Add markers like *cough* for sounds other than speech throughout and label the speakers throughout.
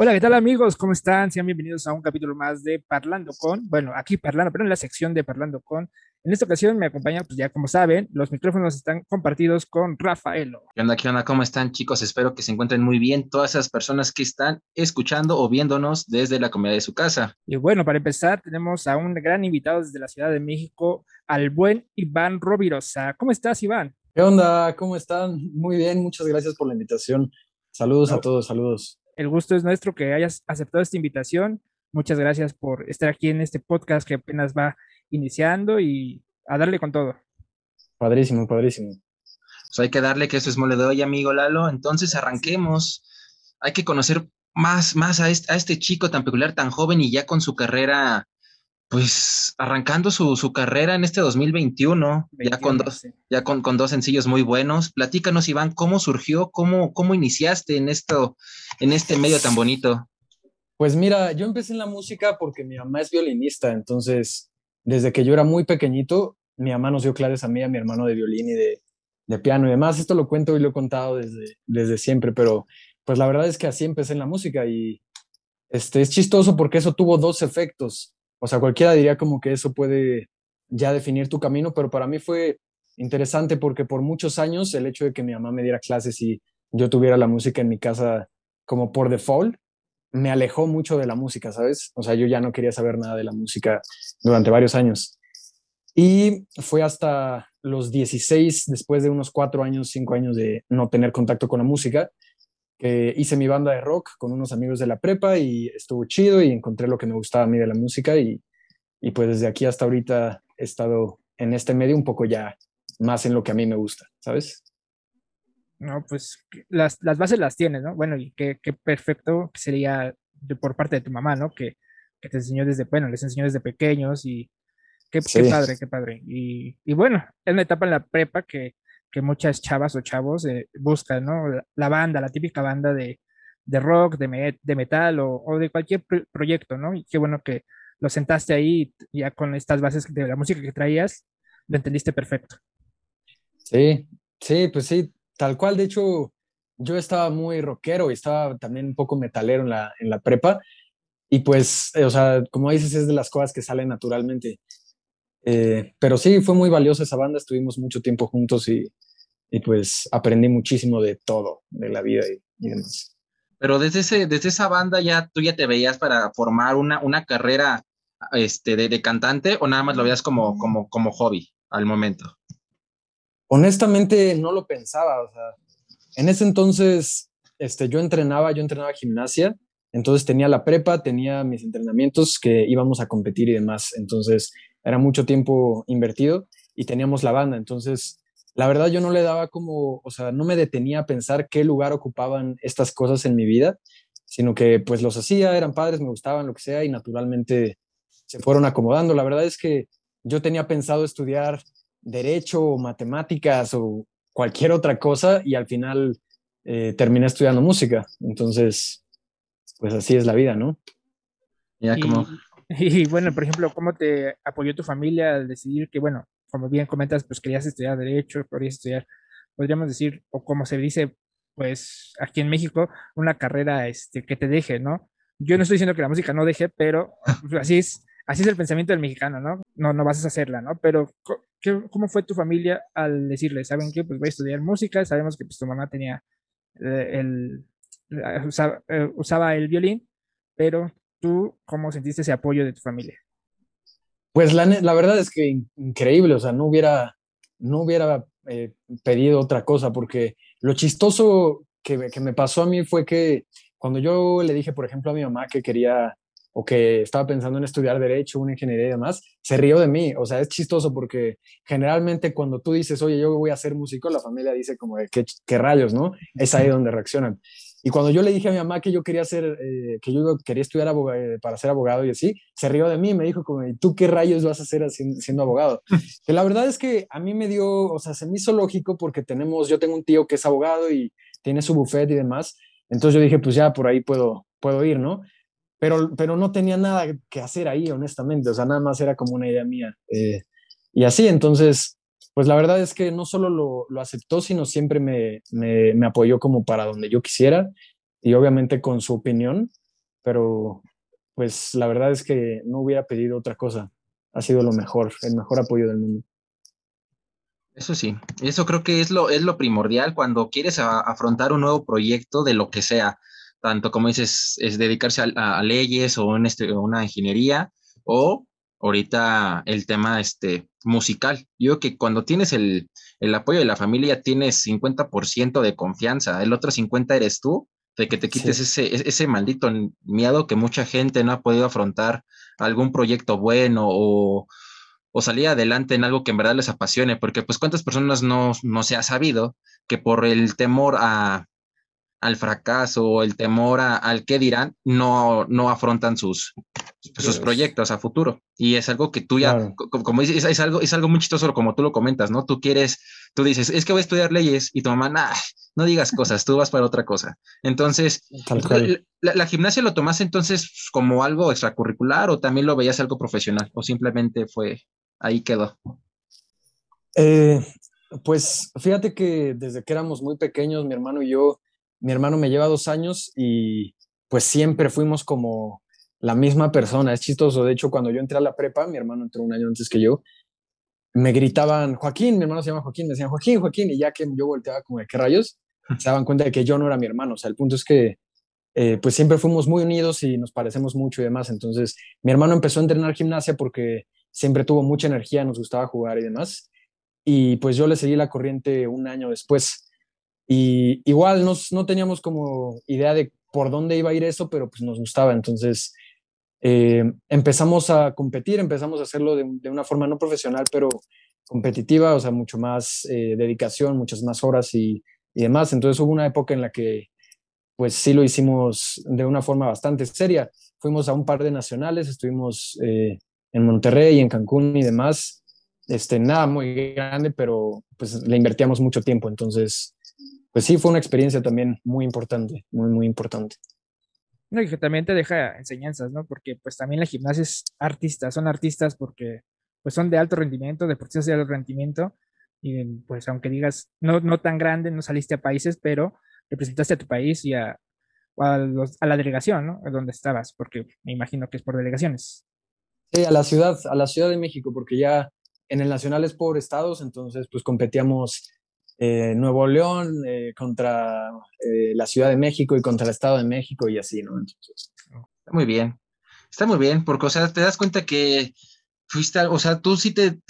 Speaker 1: Hola, ¿qué tal amigos? ¿Cómo están? Sean bienvenidos a un capítulo más de Parlando con, bueno, aquí Parlando, pero en la sección de Parlando con. En esta ocasión me acompañan, pues ya como saben, los micrófonos están compartidos con Rafaelo.
Speaker 2: ¿Qué onda, qué onda? ¿Cómo están chicos? Espero que se encuentren muy bien todas esas personas que están escuchando o viéndonos desde la comodidad de su casa.
Speaker 1: Y bueno, para empezar, tenemos a un gran invitado desde la Ciudad de México, al buen Iván Rovirosa. ¿Cómo estás, Iván?
Speaker 3: ¿Qué onda? ¿Cómo están? Muy bien, muchas gracias por la invitación. Saludos a todos, saludos.
Speaker 1: El gusto es nuestro que hayas aceptado esta invitación. Muchas gracias por estar aquí en este podcast que apenas va iniciando y a darle con todo.
Speaker 3: Padrísimo, padrísimo.
Speaker 2: Pues hay que darle que eso es mole de hoy, amigo Lalo. Entonces arranquemos. Hay que conocer más, más a este, a este chico tan peculiar, tan joven y ya con su carrera pues arrancando su, su, carrera en este 2021, ya, con dos, ya con, con, dos sencillos muy buenos. Platícanos, Iván, ¿cómo surgió? ¿Cómo, cómo iniciaste en, esto, en este medio tan bonito?
Speaker 3: Pues mira, yo empecé en la música porque mi mamá es violinista, entonces desde que yo era muy pequeñito, mi mamá nos dio clases a mí, a mi hermano de violín y de, de piano y demás. Esto lo cuento y lo he contado desde, desde siempre, pero pues la verdad es que así empecé en la música y este, es chistoso porque eso tuvo dos efectos o sea, cualquiera diría como que eso puede ya definir tu camino, pero para mí fue interesante porque por muchos años el hecho de que mi mamá me diera clases y yo tuviera la música en mi casa como por default, me alejó mucho de la música, ¿sabes? O sea, yo ya no quería saber nada de la música durante varios años. Y fue hasta los 16, después de unos cuatro años, cinco años de no tener contacto con la música, que hice mi banda de rock con unos amigos de la prepa y estuvo chido y encontré lo que me gustaba a mí de la música y, y pues desde aquí hasta ahorita he estado en este medio un poco ya más en lo que a mí me gusta, ¿sabes?
Speaker 1: No, pues las, las bases las tienes, ¿no? Bueno, y qué, qué perfecto sería de, por parte de tu mamá, ¿no? Que, que, te enseñó desde, bueno, les enseñó desde pequeños y qué, sí. qué padre, qué padre. Y, y, bueno, es una etapa en la prepa que, que muchas chavas o chavos eh, buscan, ¿no? La, banda, la típica banda de, de rock, de, me, de metal o, o, de cualquier pro proyecto, ¿no? Y qué bueno que lo sentaste ahí ya con estas bases de la música que traías, lo entendiste perfecto.
Speaker 3: Sí, sí, pues sí, tal cual. De hecho, yo estaba muy rockero y estaba también un poco metalero en la, en la prepa. Y pues, eh, o sea, como dices, es de las cosas que salen naturalmente. Eh, pero sí, fue muy valiosa esa banda, estuvimos mucho tiempo juntos y, y pues aprendí muchísimo de todo, de la vida y, y, demás.
Speaker 2: Pero desde, ese, desde esa banda ya tú ya te veías para formar una, una carrera este, de, de, cantante o nada más lo veías como, como, como hobby al momento?
Speaker 3: Honestamente no lo pensaba, o sea, en ese entonces este, yo entrenaba, yo entrenaba gimnasia, entonces tenía la prepa, tenía mis entrenamientos que íbamos a competir y demás, entonces era mucho tiempo invertido y teníamos la banda, entonces la verdad yo no le daba como, o sea, no me detenía a pensar qué lugar ocupaban estas cosas en mi vida, sino que pues los hacía, eran padres, me gustaban, lo que sea, y naturalmente se fueron acomodando. La verdad es que yo tenía pensado estudiar derecho o matemáticas o cualquier otra cosa y al final eh, terminé estudiando música. Entonces, pues así es la vida, ¿no?
Speaker 1: Ya como... Y, bueno, por ejemplo, ¿cómo te apoyó tu familia al decidir que, bueno, como bien comentas, pues querías estudiar derecho, querías estudiar, podríamos decir, o como se dice, pues aquí en México, una carrera este, que te deje, ¿no? Yo no estoy diciendo que la música no deje, pero pues, así es, así es el pensamiento del mexicano, ¿no? No, no vas a hacerla, ¿no? Pero ¿qué, ¿cómo fue tu familia al decirle, ¿saben qué? Pues voy a estudiar música, sabemos que pues, tu mamá tenía eh, el, usaba, eh, usaba el violín, pero tú, ¿cómo sentiste ese apoyo de tu familia?
Speaker 3: Pues la, la verdad es que increíble, o sea, no hubiera, no hubiera eh, pedido otra cosa, porque lo chistoso que, que me pasó a mí fue que cuando yo le dije, por ejemplo, a mi mamá que quería o que estaba pensando en estudiar derecho, una ingeniería y demás, se rió de mí. O sea, es chistoso porque generalmente cuando tú dices, oye, yo voy a ser músico, la familia dice como, ¿qué, qué rayos, no? Es ahí donde reaccionan. Y cuando yo le dije a mi mamá que yo quería ser, eh, que yo quería estudiar abogado, eh, para ser abogado y así, se rió de mí, me dijo como, ¿y tú qué rayos vas a hacer así, siendo abogado? *laughs* que la verdad es que a mí me dio, o sea, se me hizo lógico porque tenemos, yo tengo un tío que es abogado y tiene su buffet y demás, entonces yo dije, pues ya por ahí puedo, puedo ir, ¿no? Pero, pero no tenía nada que hacer ahí, honestamente, o sea, nada más era como una idea mía. Eh, y así, entonces, pues la verdad es que no solo lo, aceptó, sino siempre me, me, apoyó como para donde yo quisiera y obviamente con su opinión, pero pues la verdad es que no hubiera pedido otra cosa. Ha sido lo mejor, el mejor apoyo del mundo.
Speaker 2: Eso sí, eso creo que es lo, es lo primordial cuando quieres afrontar un nuevo proyecto de lo que sea, tanto como dices, es dedicarse a, leyes o en este, una ingeniería o ahorita el tema este, musical. Yo que cuando tienes el, el apoyo de la familia tienes 50% de confianza, el otro 50% eres tú, de que te quites ese, ese maldito miedo que mucha gente no ha podido afrontar algún proyecto bueno o, o salir adelante en algo que en verdad les apasione, porque pues cuántas personas no, no se ha sabido que por el temor a, al fracaso o el temor al qué dirán, no, no afrontan sus, sus proyectos a futuro. Y es algo que tú ya, como dices, es, algo, es algo muy chistoso como tú lo comentas, ¿no? Tú quieres, tú dices, es que voy a estudiar leyes y tu mamá, nah, no digas cosas, tú vas para otra cosa. Entonces, la, gimnasia lo tomaste entonces como algo extracurricular o también lo veías algo profesional o simplemente fue, ahí quedó.
Speaker 3: Eh, pues fíjate que desde que éramos muy pequeños, mi hermano y yo, mi hermano me lleva dos años y pues siempre fuimos como la misma persona. Es chistoso. De hecho, cuando yo entré a la prepa, mi hermano entró un año antes que yo, me gritaban Joaquín, mi hermano se llama Joaquín, me decían Joaquín, Joaquín, y ya que yo volteaba como de qué rayos, se daban cuenta de que yo no era mi hermano. O sea, el punto es que eh, pues siempre fuimos muy unidos y nos parecemos mucho y demás. Entonces, mi hermano empezó a entrenar gimnasia porque siempre tuvo mucha energía, nos gustaba jugar y demás. Y pues yo le seguí la corriente un año después. Y igual nos, no teníamos como idea de por dónde iba a ir eso, pero pues nos gustaba. Entonces eh, empezamos a competir, empezamos a hacerlo de, de, una forma no profesional, pero competitiva, o sea, mucho más eh, dedicación, muchas más horas y, y, demás. Entonces hubo una época en la que pues sí lo hicimos de una forma bastante seria. Fuimos a un par de nacionales, estuvimos eh, en Monterrey, en Cancún y demás. Este, nada muy grande, pero pues le invertíamos mucho tiempo. Entonces, pues sí, fue una experiencia también muy importante, muy, muy importante.
Speaker 1: No, y que también te deja enseñanzas, ¿no? Porque pues también la gimnasia es artista, son artistas porque pues son de alto rendimiento, deportistas de alto rendimiento, y pues aunque digas, no, no tan grande, no saliste a países, pero representaste a tu país y a, a, a la delegación, ¿no? A donde estabas, porque me imagino que es por delegaciones.
Speaker 3: Sí, a la ciudad, a la Ciudad de México, porque ya en el Nacional es por estados, entonces pues competíamos eh, Nuevo León eh, contra eh, la Ciudad de México y contra el Estado de México y así, ¿no? Entonces.
Speaker 2: Está muy bien, está muy bien, porque, o sea, te das cuenta que fuiste, o sea, tú sí te,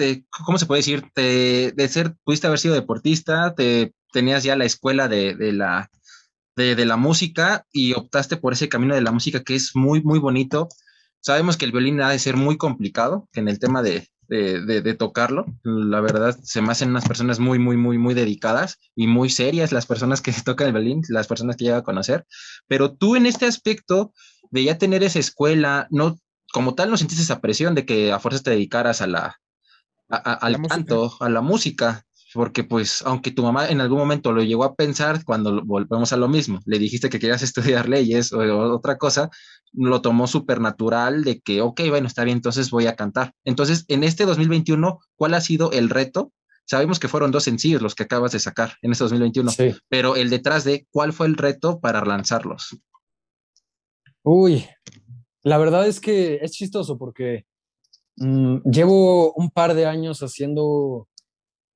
Speaker 2: ¿cómo se puede decir? Te, de ser, pudiste haber sido deportista, te tenías ya la escuela de, de la, de, de, la música y optaste por ese camino de la música que es muy, muy bonito. Sabemos que el violín ha de ser muy complicado, que en el tema de, de, tocarlo. La verdad, se me hacen unas personas muy, muy, muy, muy dedicadas y muy serias las personas que *laughs* tocan el violín, las personas que llega a conocer. Pero tú en este aspecto de ya tener esa escuela, no, como tal, no sentiste esa presión de que a fuerzas te dedicaras a la, al canto, a la música porque pues aunque tu mamá en algún momento lo llegó a pensar cuando volvemos a lo mismo, le dijiste que querías *laughs* estudiar leyes o, otra cosa, lo tomó súper natural de que, ok, bueno, está bien, entonces voy a cantar. Entonces, en este 2021, ¿cuál ha sido el reto? Sabemos que fueron dos sencillos los que acabas de sacar en este 2021, pero el detrás de, ¿cuál fue el reto para lanzarlos?
Speaker 3: Uy, la verdad es que es chistoso porque mm, llevo un par de años haciendo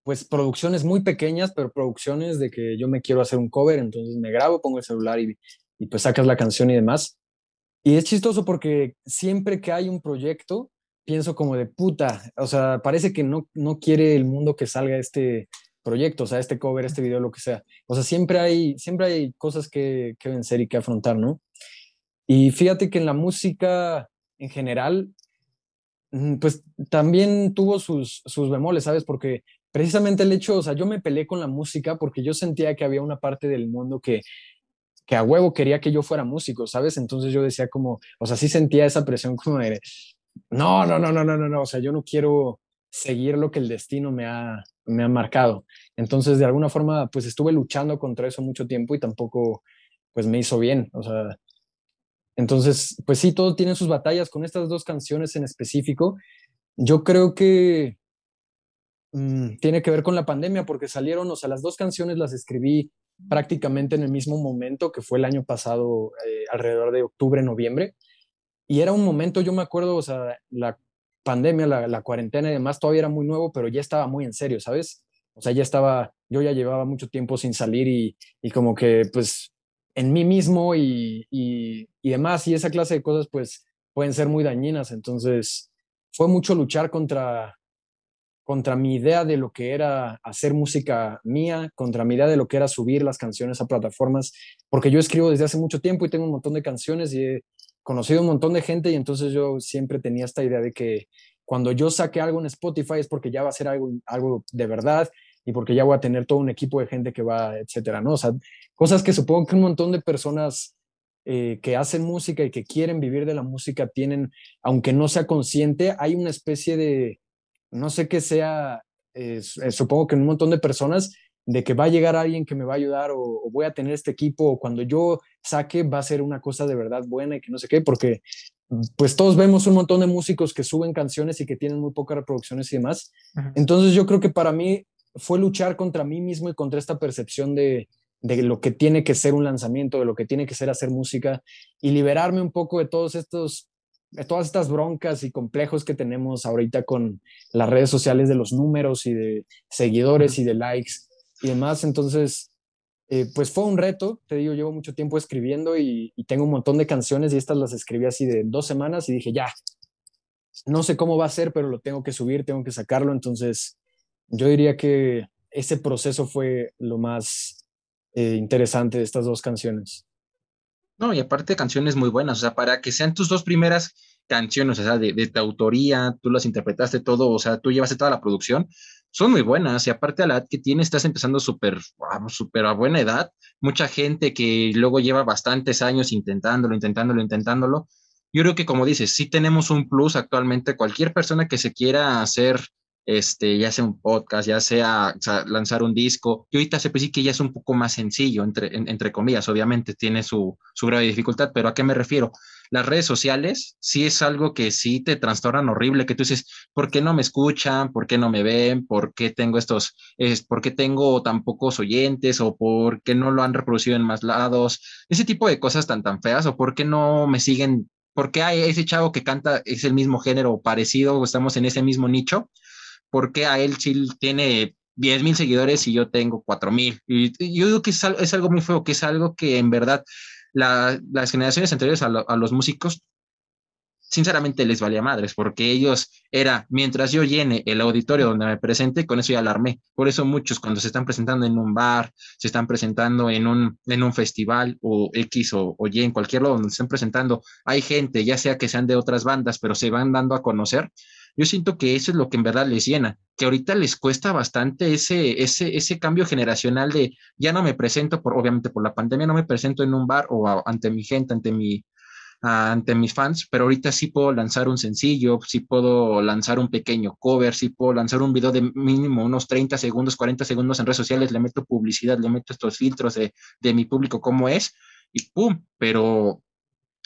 Speaker 3: pues producciones muy pequeñas, pero producciones de que yo me quiero hacer un cover, entonces me grabo, pongo el celular y, y pues sacas la canción y demás. Y es chistoso porque siempre que hay un proyecto, pienso como de puta, o sea, parece que no, no quiere el mundo que salga este proyecto, o sea, este cover, este video, lo que sea. O sea, siempre hay, siempre hay cosas que, que vencer y que afrontar, ¿no? Y fíjate que en la música en general, mm, pues también tuvo sus, sus bemoles, ¿sabes? Porque precisamente el hecho, o sea, yo me peleé con la música porque yo sentía que había una parte del mundo que, que a huevo quería que yo fuera músico, ¿sabes? Entonces yo decía como, o sea, sí sentía esa presión como de, no, no, no, no, no, no, no, o sea, yo no quiero seguir lo que el destino me ha, me ha marcado. Entonces, de alguna forma, pues estuve luchando contra eso mucho tiempo y tampoco, pues me hizo bien, o sea, entonces, pues sí, todo tiene sus batallas con estas dos canciones en específico. Yo creo que Mm, tiene que ver con la pandemia porque salieron, o sea, las dos canciones las escribí prácticamente en el mismo momento que fue el año pasado, eh, alrededor de octubre, noviembre. Y era un momento, yo me acuerdo, o sea, la pandemia, la, la, cuarentena y demás, todavía era muy nuevo, pero ya estaba muy en serio, ¿sabes? O sea, ya estaba, yo ya llevaba mucho tiempo sin salir y, y como que, pues, en mí mismo y, y, y, demás, y esa clase de cosas, pues, pueden ser muy dañinas. Entonces, fue mucho luchar contra, contra mi idea de lo que era hacer música mía, contra mi idea de lo que era subir las canciones a plataformas, porque yo escribo desde hace mucho tiempo y tengo un montón de canciones y he conocido un montón de gente y entonces yo siempre tenía esta idea de que cuando yo saque algo en Spotify es porque ya va a ser algo, algo de verdad y porque ya voy a tener todo un equipo de gente que va, etcétera, ¿no? O sea, cosas que supongo que un montón de personas eh, que hacen música y que quieren vivir de la música tienen, aunque no sea consciente, hay una especie de, no sé qué sea, eh, supongo que en un montón de personas, de que va a llegar alguien que me va a ayudar o, o, voy a tener este equipo o cuando yo saque va a ser una cosa de verdad buena y que no sé qué, porque pues todos vemos un montón de músicos que suben canciones y que tienen muy pocas reproducciones y demás. Ajá. Entonces yo creo que para mí fue luchar contra mí mismo y contra esta percepción de, de lo que tiene que ser un lanzamiento, de lo que tiene que ser hacer música y liberarme un poco de todos estos todas estas broncas y complejos que tenemos ahorita con las redes sociales de los números y de seguidores y de likes y demás. Entonces, eh, pues fue un reto, te digo, llevo mucho tiempo escribiendo y, y, tengo un montón de canciones y estas las escribí así de dos semanas y dije, ya, no sé cómo va a ser, pero lo tengo que subir, tengo que sacarlo. Entonces, yo diría que ese proceso fue lo más eh, interesante de estas dos canciones.
Speaker 2: No, y aparte canciones muy buenas, o sea, para que sean tus dos primeras canciones, o sea, de, de tu autoría, tú las interpretaste todo, o sea, tú llevaste toda la producción, son muy buenas y aparte a la edad que tienes estás empezando súper súper a buena edad mucha gente que luego lleva bastantes años intentándolo intentándolo intentándolo. Yo creo que como dices sí tenemos un plus actualmente cualquier persona que se quiera hacer este, ya sea un podcast, ya sea, o sea lanzar un disco, y ahorita se puede decir que ya es un poco más sencillo, entre, en, entre comillas, obviamente tiene su, su grado de dificultad, pero ¿a qué me refiero? Las redes sociales sí es algo que sí te trastornan horrible, que tú dices, ¿por qué no me escuchan? ¿Por qué no me ven? ¿Por qué tengo estos, es, por qué tengo tan pocos oyentes? ¿O por qué no lo han reproducido en más lados? Ese tipo de cosas tan, tan feas, ¿o por qué no me siguen? ¿Por qué hay ese chavo que canta es el mismo género parecido o estamos en ese mismo nicho? ¿Por qué a él sí tiene 10 mil seguidores y yo tengo 4 mil? Y, yo digo que es es algo, muy feo, que es algo que en verdad la, las generaciones anteriores a, lo, a, los músicos, sinceramente les valía madres, porque ellos era, mientras yo llene el auditorio donde me presente, con eso ya alarmé. Por eso muchos cuando se están presentando en un bar, se están presentando en un, en un festival o X o, o Y, en cualquier lado donde se están presentando, hay gente, ya sea que sean de otras bandas, pero se van dando a conocer yo siento que eso es lo que en verdad les llena, que ahorita les cuesta bastante ese, ese, ese cambio generacional de ya no me presento, por, obviamente por la pandemia, no me presento en un bar o ante mi gente, ante mi, ante mis fans, pero ahorita sí puedo lanzar un sencillo, sí puedo lanzar un pequeño cover, sí puedo lanzar un video de mínimo unos 30 segundos, 40 segundos en redes sociales, le meto publicidad, le meto estos filtros de, de mi público, cómo es, y pum, pero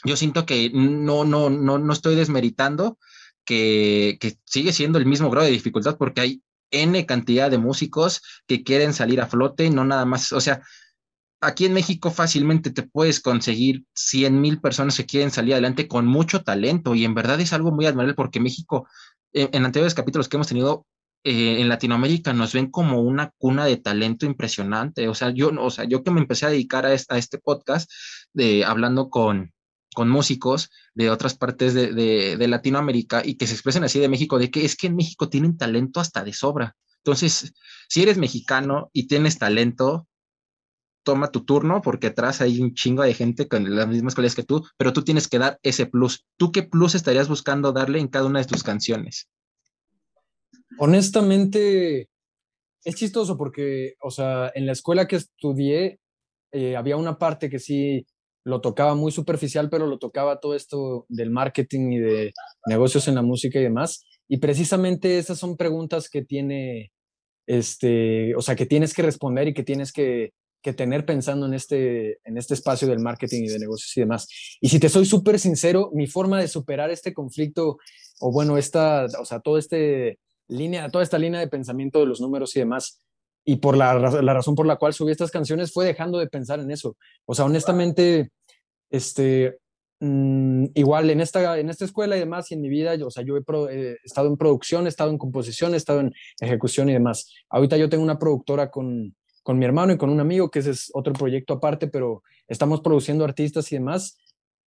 Speaker 2: yo siento que no, no, no, no estoy desmeritando que, sigue siendo el mismo grado de dificultad porque hay N cantidad de músicos que quieren salir a flote, no nada más, o sea, aquí en México fácilmente te puedes conseguir 100 mil personas que quieren salir adelante con mucho talento y en verdad es algo muy admirable porque México, en, en anteriores capítulos que hemos tenido, eh, en Latinoamérica nos ven como una cuna de talento impresionante. O sea, yo, o sea, yo que me empecé a dedicar a este, a este podcast de hablando con, con músicos de otras partes de, Latinoamérica y que se expresen así de México, de que es que en México tienen talento hasta de sobra. Entonces, si eres mexicano y tienes talento, toma tu turno porque atrás hay un chingo de gente con las mismas cualidades que tú, pero tú tienes que dar ese plus. ¿Tú qué plus estarías buscando darle en cada una de tus canciones?
Speaker 3: Honestamente, es chistoso porque, o sea, en la escuela que estudié, eh, había una parte que sí lo tocaba muy superficial, pero lo tocaba todo esto del marketing y de negocios en la música y demás. Y precisamente esas son preguntas que tiene, este, o sea, que tienes que responder y que tienes que, que tener pensando en este, en este espacio del marketing y de negocios y demás. Y si te soy súper sincero, mi forma de superar este conflicto, o bueno, esta, o sea, todo este línea, toda esta línea de pensamiento de los números y demás, y por la, la, razón por la cual subí estas canciones fue dejando de pensar en eso. O sea, honestamente, este, mm, igual en esta, en esta escuela y demás y en mi vida, yo, o sea, yo he, estado en producción, he estado en composición, he estado en ejecución y demás. Ahorita yo tengo una productora con, con mi hermano y con un amigo, que ese es otro proyecto aparte, pero estamos produciendo artistas y demás.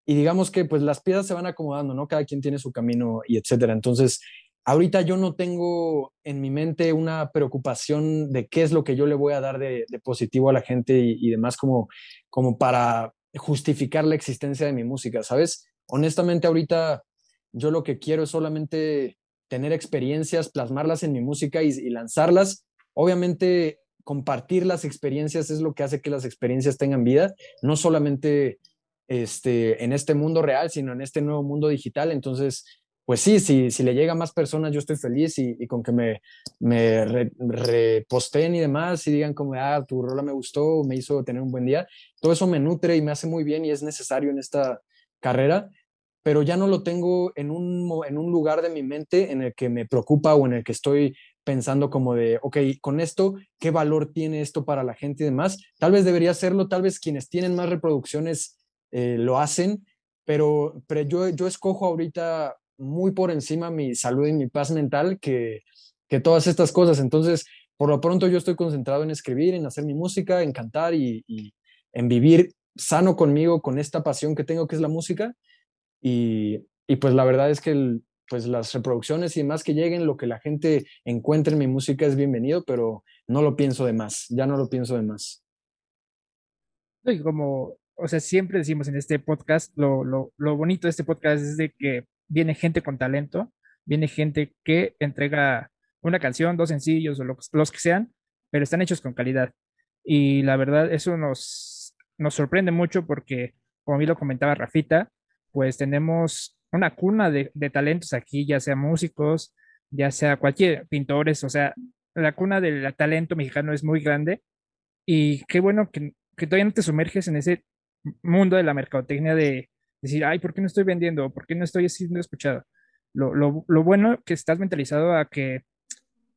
Speaker 3: Y digamos que pues las piezas se van acomodando, ¿no? Cada quien tiene su camino y etcétera. Entonces, ahorita yo no tengo en mi mente una preocupación de qué es lo que yo le voy a dar de, positivo a la gente y, demás como, como para justificar la existencia de mi música, ¿sabes? Honestamente ahorita yo lo que quiero es solamente tener experiencias, plasmarlas en mi música y, lanzarlas. Obviamente compartir las experiencias es lo que hace que las experiencias tengan vida, no solamente este, en este mundo real, sino en este nuevo mundo digital. Entonces, pues sí, si, si le llega a más personas, yo estoy feliz y, con que me, me reposten y demás y digan como, ah, tu rola me gustó, me hizo tener un buen día, todo eso me nutre y me hace muy bien y es necesario en esta carrera, pero ya no lo tengo en un, en un lugar de mi mente en el que me preocupa o en el que estoy pensando como de, ok, con esto, ¿qué valor tiene esto para la gente y demás? Tal vez debería hacerlo, tal vez quienes tienen más reproducciones eh, lo hacen, pero, pero yo, yo escojo ahorita muy por encima mi salud y mi paz mental que, que todas estas cosas. Entonces, por lo pronto yo estoy concentrado en escribir, en hacer mi música, en cantar y, en vivir sano conmigo, con esta pasión que tengo que es la música. Y, y pues la verdad es que pues las reproducciones y demás que lleguen, lo que la gente encuentre en mi música es bienvenido, pero no lo pienso de más, ya no lo pienso de más.
Speaker 1: Y como, o sea, siempre decimos en este podcast, lo, lo, lo bonito de este podcast es de que viene gente con talento, viene gente que entrega una canción, dos sencillos o los, que sean, pero están hechos con calidad. Y la verdad, eso nos, nos sorprende mucho porque, como mí lo comentaba Rafita, pues tenemos una cuna de, talentos aquí, ya sea músicos, ya sea cualquier pintores, o sea, la cuna del talento mexicano es muy grande y qué bueno que, que todavía no te sumerges en ese mundo de la mercadotecnia de, decir, ay, ¿por qué no estoy vendiendo? ¿Por qué no estoy siendo escuchado? Lo, lo, lo bueno que estás mentalizado a que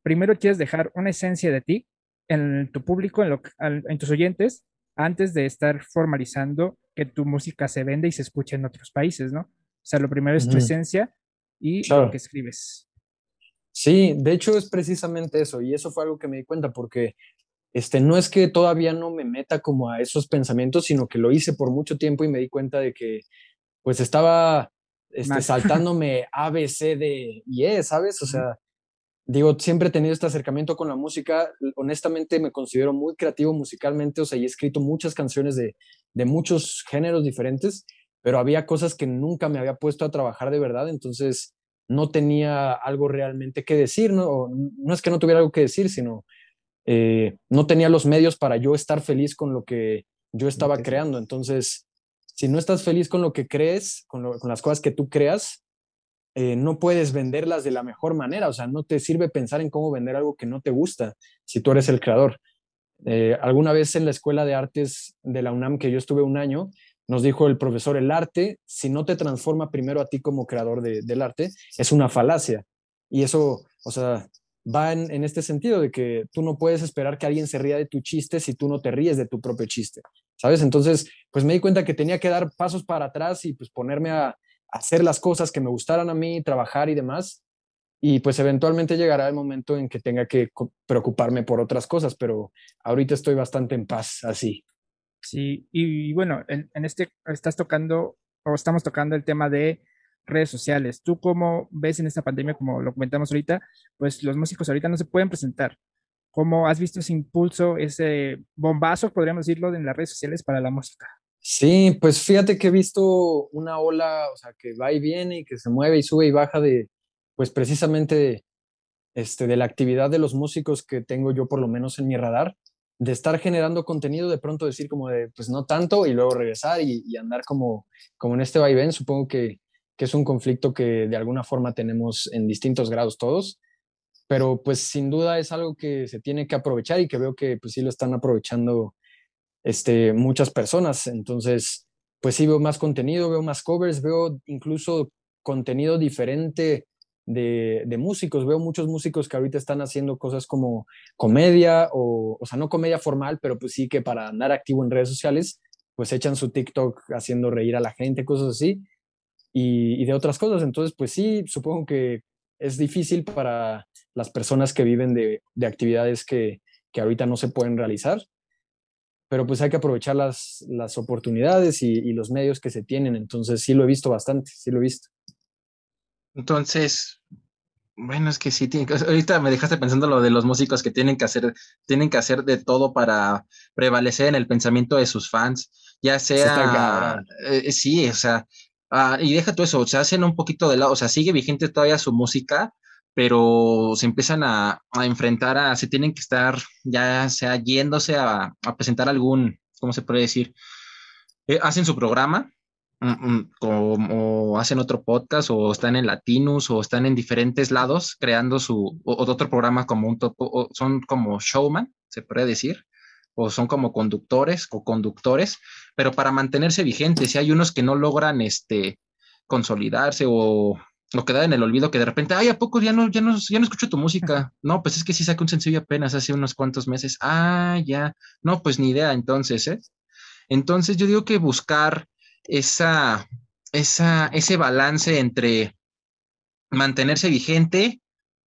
Speaker 1: primero quieres dejar una esencia de ti en tu público, en, lo, en tus oyentes, antes de estar formalizando que tu música se vende y se escuche en otros países, ¿no? O sea, lo primero es tu esencia y lo que escribes.
Speaker 3: Sí, de hecho es precisamente eso, y eso fue algo que me di cuenta, porque este, no es que todavía no me meta como a esos pensamientos, sino que lo hice por mucho tiempo y me di cuenta de que pues estaba este, *laughs* saltándome A, B, C, D y E, ¿sabes? O sea, digo, siempre he tenido este acercamiento con la música. Honestamente, me considero muy creativo musicalmente, o sea, y he escrito muchas canciones de, de muchos géneros diferentes, pero había cosas que nunca me había puesto a trabajar de verdad, entonces no tenía algo realmente que decir, ¿no? no es que no tuviera algo que decir, sino eh, no tenía los medios para yo estar feliz con lo que yo estaba creando. Entonces, si no estás feliz con lo que crees, con, las cosas que tú creas, eh, no puedes venderlas de la mejor manera. O sea, no te sirve pensar en cómo vender algo que no te gusta si tú eres el creador. Eh, alguna vez en la escuela de artes de la UNAM, que yo estuve un año, nos dijo el profesor, el arte, si no te transforma primero a ti como creador del arte, es una falacia. Y eso, o sea, va en, en, este sentido de que tú no puedes esperar que alguien se ría de tu chiste si tú no te ríes de tu propio chiste. ¿sabes? Entonces, pues me di cuenta que tenía que dar pasos para atrás y pues ponerme a, hacer las cosas que me gustaran a mí, trabajar y demás. Y pues eventualmente llegará el momento en que tenga que preocuparme por otras cosas, pero ahorita estoy bastante en paz así.
Speaker 1: Sí, y, bueno, en, en, este estás tocando o estamos tocando el tema de redes sociales. ¿Tú cómo ves en esta pandemia, como lo comentamos ahorita, pues los músicos ahorita no se pueden presentar? ¿Cómo has visto ese impulso, ese bombazo, podríamos decirlo, en las redes sociales para la música?
Speaker 3: Sí, pues fíjate que he visto una ola, o sea, que va y viene y que se mueve y sube y baja de, pues precisamente este, de la actividad de los músicos que tengo yo por lo menos en mi radar, de estar generando contenido, de pronto decir como de, pues no tanto y luego regresar y, andar como, como en este vaivén, supongo que, que es un conflicto que de alguna forma tenemos en distintos grados todos pero pues sin duda es algo que se tiene que aprovechar y que veo que pues sí lo están aprovechando este, muchas personas. Entonces, pues sí veo más contenido, veo más covers, veo incluso contenido diferente de, músicos. Veo muchos músicos que ahorita están haciendo cosas como comedia, o, o sea, no comedia formal, pero pues sí que para andar activo en redes sociales, pues echan su TikTok haciendo reír a la gente, cosas así, y, y de otras cosas. Entonces, pues sí, supongo que es difícil para las personas que viven de, de actividades que, que ahorita no se pueden realizar, pero pues hay que aprovechar las, las oportunidades y, y, los medios que se tienen. Entonces sí lo he visto bastante, sí lo he visto.
Speaker 2: Entonces, bueno, es que sí, tiene, ahorita me dejaste pensando lo de los músicos que tienen que hacer, tienen que hacer de todo para prevalecer en el pensamiento de sus fans, ya sea, eh, sí, o sea, ah, y deja todo eso, se hacen un poquito de lado, o sea, sigue vigente todavía su música, pero se empiezan a, a enfrentar a, se tienen que estar ya sea yéndose a, a presentar algún, ¿cómo se puede decir? Eh, hacen su programa, como hacen otro podcast o están en Latinus o están en diferentes lados creando su o, otro programa como un topo, son como showman, se puede decir, o son como conductores o conductores, pero para mantenerse vigentes, si hay unos que no logran este consolidarse o, o quedar en el olvido que de repente, ay, ¿a poco ya no, ya no, ya no escucho tu música? No, pues es que sí saqué un sencillo apenas hace unos cuantos meses. Ah, ya. No, pues ni idea entonces, ¿eh? Entonces yo digo que buscar esa, esa, ese balance entre mantenerse vigente